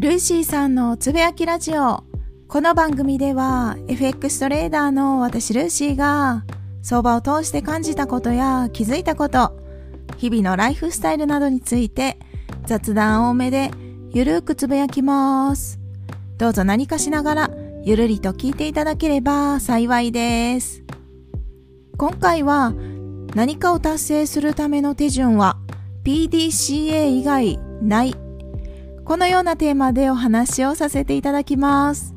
ルーシーさんのつぶやきラジオ。この番組では FX トレーダーの私ルーシーが相場を通して感じたことや気づいたこと、日々のライフスタイルなどについて雑談多めでゆるーくつぶやきます。どうぞ何かしながらゆるりと聞いていただければ幸いです。今回は何かを達成するための手順は PDCA 以外ないこのようなテーマでお話をさせていただきます。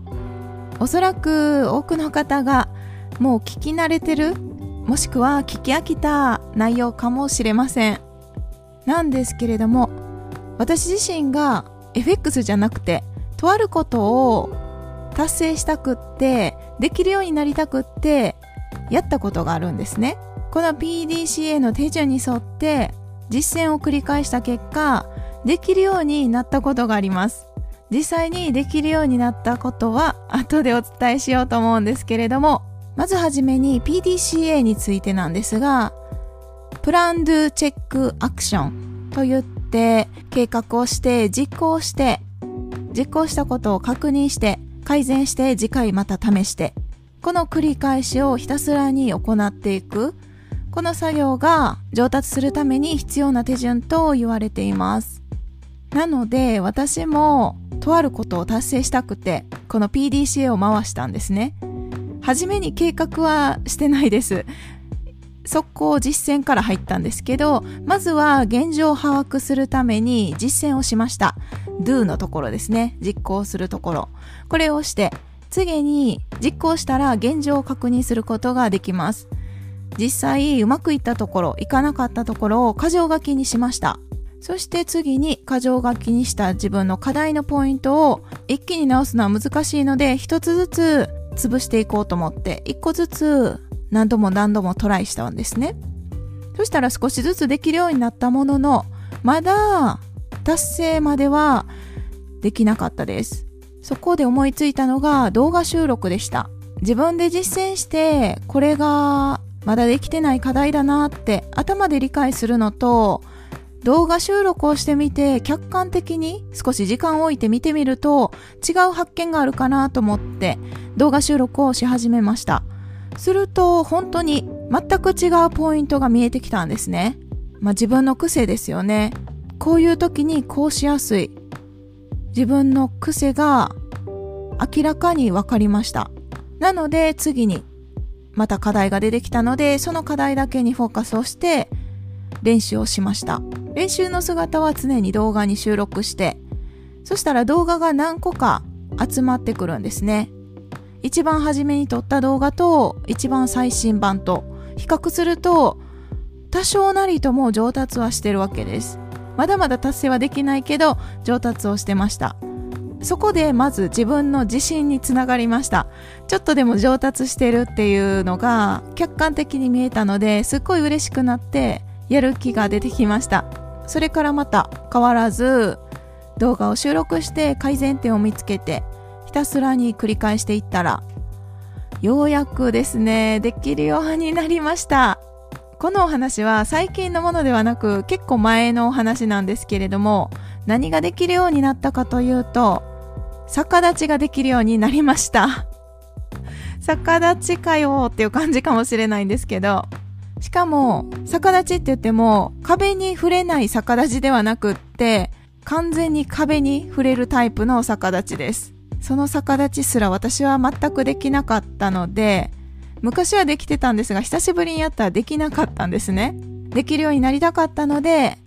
おそらく多くの方がもう聞き慣れてるもしくは聞き飽きた内容かもしれません。なんですけれども私自身が FX じゃなくてとあることを達成したくってできるようになりたくってやったことがあるんですね。この PDCA の手順に沿って実践を繰り返した結果できるようになったことがあります。実際にできるようになったことは後でお伝えしようと思うんですけれどもまずはじめに PDCA についてなんですがプランドゥチェックアクションと言って計画をして実行して実行したことを確認して改善して次回また試してこの繰り返しをひたすらに行っていくこの作業が上達するために必要な手順と言われています。なので私もとあることを達成したくてこの PDCA を回したんですね。初めに計画はしてないです。速攻実践から入ったんですけどまずは現状を把握するために実践をしました。Do のところですね。実行するところ。これをして次に実行したら現状を確認することができます。実際うまくいったところいかなかったところを箇条書きにしました。そして次に箇条書きにした自分の課題のポイントを一気に直すのは難しいので一つずつ潰していこうと思って一個ずつ何度も何度もトライしたんですね。そしたら少しずつできるようになったもののまだ達成まではできなかったです。そこで思いついたのが動画収録でした。自分で実践してこれがまだできてない課題だなって頭で理解するのと動画収録をしてみて客観的に少し時間を置いて見てみると違う発見があるかなと思って動画収録をし始めました。すると本当に全く違うポイントが見えてきたんですね。まあ自分の癖ですよね。こういう時にこうしやすい。自分の癖が明らかに分かりました。なので次にまた課題が出てきたのでその課題だけにフォーカスをして練習をしました。練習の姿は常に動画に収録してそしたら動画が何個か集まってくるんですね。一番初めに撮った動画と一番最新版と比較すると多少なりとも上達はしてるわけです。まだまだ達成はできないけど上達をしてました。そこでまず自分の自信につながりました。ちょっとでも上達してるっていうのが客観的に見えたのですっごい嬉しくなってやる気が出てきました。それからまた変わらず動画を収録して改善点を見つけてひたすらに繰り返していったらようやくですねできるようになりました。このお話は最近のものではなく結構前のお話なんですけれども何ができるようになったかというと逆立ちができるようになりました。逆立ちかよっていう感じかもしれないんですけどしかも、逆立ちって言っても、壁に触れない逆立ちではなくって、完全に壁に触れるタイプの逆立ちです。その逆立ちすら私は全くできなかったので、昔はできてたんですが、久しぶりにやったらできなかったんですね。できるようになりたかったので、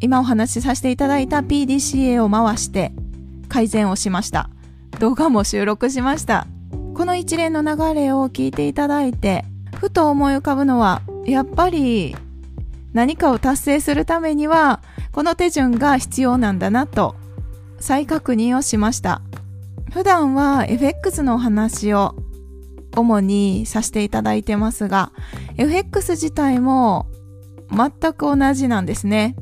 今お話しさせていただいた PDCA を回して改善をしました。動画も収録しました。この一連の流れを聞いていただいて、ふと思い浮かぶのは、やっぱり何かを達成するためにはこの手順が必要なんだなと再確認をしました。普段は FX のお話を主にさせていただいてますが FX 自体も全く同じなんですね。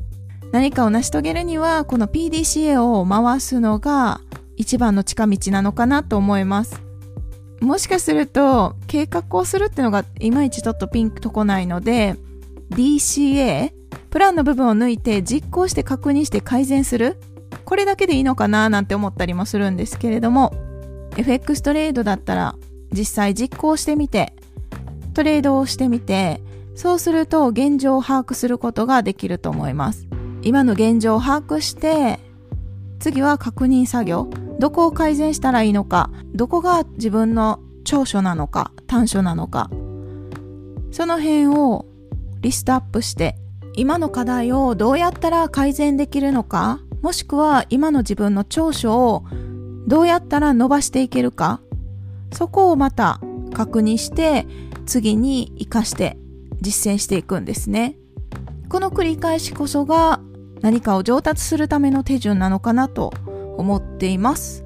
何かを成し遂げるにはこの PDCA を回すのが一番の近道なのかなと思います。もしかすると計画をするっていうのがいまいちちょっとピンクとこないので DCA プランの部分を抜いて実行して確認して改善する。これだけでいいのかななんて思ったりもするんですけれども FX トレードだったら実際実行してみてトレードをしてみてそうすると現状を把握することができると思います。今の現状を把握して次は確認作業。どこを改善したらいいのかどこが自分の長所なのか短所なのかその辺をリストアップして今の課題をどうやったら改善できるのかもしくは今の自分の長所をどうやったら伸ばしていけるかそこをまた確認して次に活かして実践していくんですね。この繰り返しこそが何かを上達するための手順なのかなと思っています。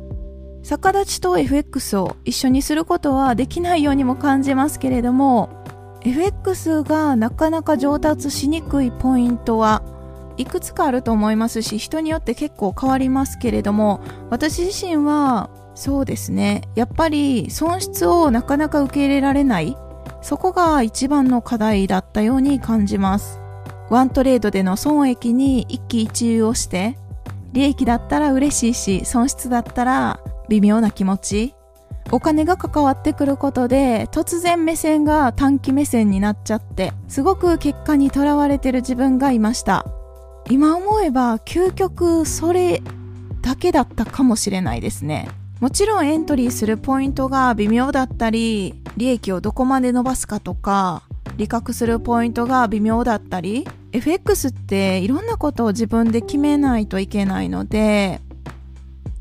逆立ちと FX を一緒にすることはできないようにも感じますけれども FX がなかなか上達しにくいポイントはいくつかあると思いますし人によって結構変わりますけれども私自身はそうですね。やっぱり損失をなかなか受け入れられない。そこが一番の課題だったように感じます。ワントレードでの損益に一喜一憂をして利益だったら嬉しいし損失だったら微妙な気持ち。お金が関わってくることで突然目線が短期目線になっちゃってすごく結果にとらわれてる自分がいました。今思えば究極それだけだったかもしれないですね。もちろんエントリーするポイントが微妙だったり利益をどこまで伸ばすかとか利確するポイントが微妙だったり FX っていろんなことを自分で決めないといけないので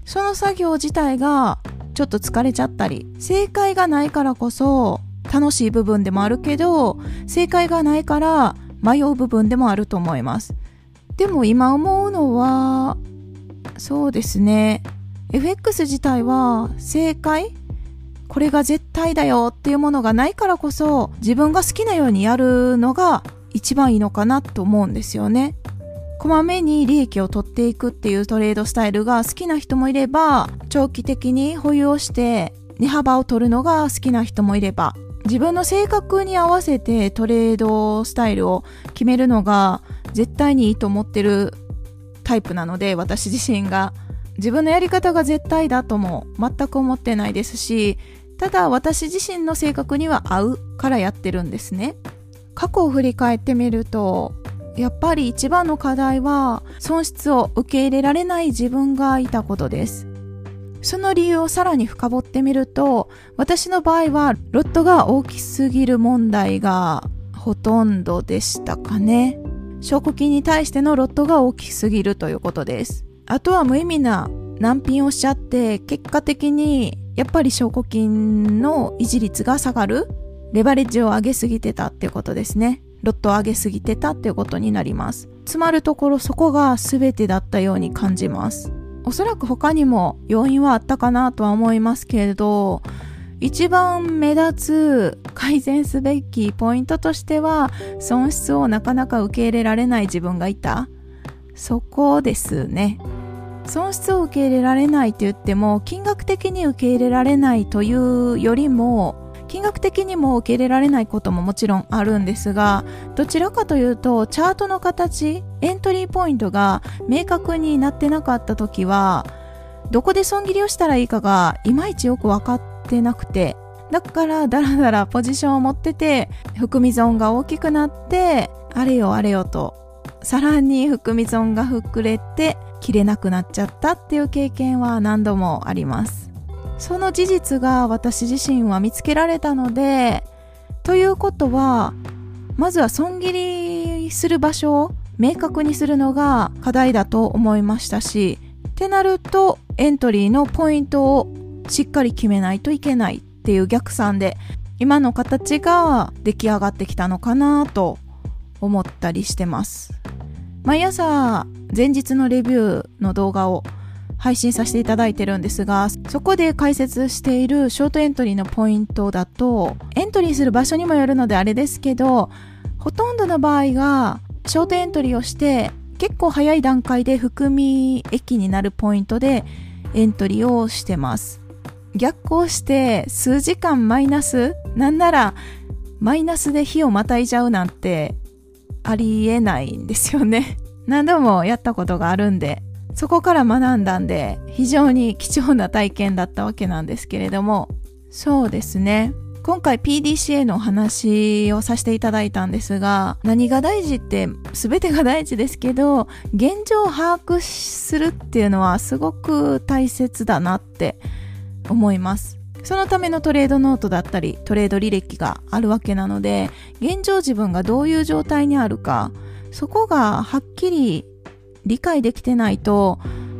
その作業自体がちょっと疲れちゃったり正解がないからこそ楽しい部分でもあるけど正解がないから迷う部分でもあると思います。でも今思うのはそうですね。FX 自体は正解これが絶対だよっていうものがないからこそ自分が好きなようにやるのが一番いいのかなと思うんですよね。こまめに利益を取っていくっていうトレードスタイルが好きな人もいれば長期的に保有をして値幅を取るのが好きな人もいれば自分の性格に合わせてトレードスタイルを決めるのが絶対にいいと思ってるタイプなので私自身が自分のやり方が絶対だとも全く思ってないですしただ私自身の性格には合うからやってるんですね過去を振り返ってみるとやっぱり一番の課題は損失を受け入れられない自分がいたことです。その理由をさらに深掘ってみると私の場合はロットが大きすぎる問題がほとんどでしたかね。証拠金に対してのロットが大きすぎるということです。あとは無意味な難品をしちゃって結果的にやっぱり証拠金の維持率が下がる。レバレッジを上げすぎてたっていうことですね。ロットを上げすぎてたっていうことになります。つまるところそこが全てだったように感じます。おそらく他にも要因はあったかなとは思いますけれど一番目立つ改善すべきポイントとしては損失をなかなか受け入れられない自分がいた。そこですね。損失を受け入れられないって言っても金額的に受け入れられないというよりも金額的にも受け入れられないことももちろんあるんですがどちらかというとチャートの形エントリーポイントが明確になってなかった時はどこで損切りをしたらいいかがいまいちよく分かってなくてだからだらだらポジションを持ってて含み損が大きくなってあれよあれよとさらに含み損が膨れて切れなくなっちゃったっていう経験は何度もあります。その事実が私自身は見つけられたのでということはまずは損切りする場所を明確にするのが課題だと思いましたしってなるとエントリーのポイントをしっかり決めないといけないっていう逆算で今の形が出来上がってきたのかなと思ったりしてます。毎朝前日のレビューの動画を配信させていただいてるんですが、そこで解説しているショートエントリーのポイントだと、エントリーする場所にもよるのであれですけど、ほとんどの場合が、ショートエントリーをして、結構早い段階で含み益になるポイントでエントリーをしてます。逆行して数時間マイナスなんならマイナスで火をまたいじゃうなんてありえないんですよね。何度もやったことがあるんでそこから学んだんで、非常に貴重な体験だったわけなんですけれども、そうですね。今回 PDCA のお話をさせていただいたんですが、何が大事って全てが大事ですけど、現状を把握するっていうのはすごく大切だなって思います。そのためのトレードノートだったり、トレード履歴があるわけなので、現状自分がどういう状態にあるか、そこがはっきり理解できてないと、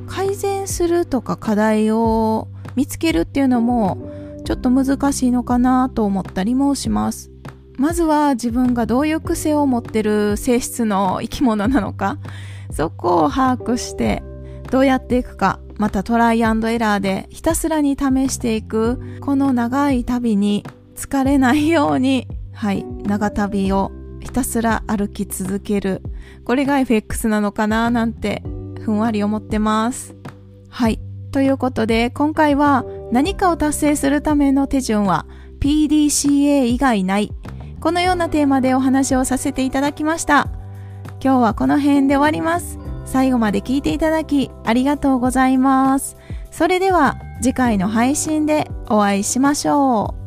改善するとか課題を見つけるっていうのもちょっと難しいのかなと思ったりもします。まずは自分がどういう癖を持ってる性質の生き物なのか、そこを把握してどうやっていくか、またトライアンドエラーでひたすらに試していく、この長い旅に疲れないように、はい、長旅をひたすら歩き続ける。これが FX なのかななんてふんわり思ってます。はい。ということで、今回は何かを達成するための手順は PDCA 以外ない。このようなテーマでお話をさせていただきました。今日はこの辺で終わります。最後まで聞いていただきありがとうございます。それでは次回の配信でお会いしましょう。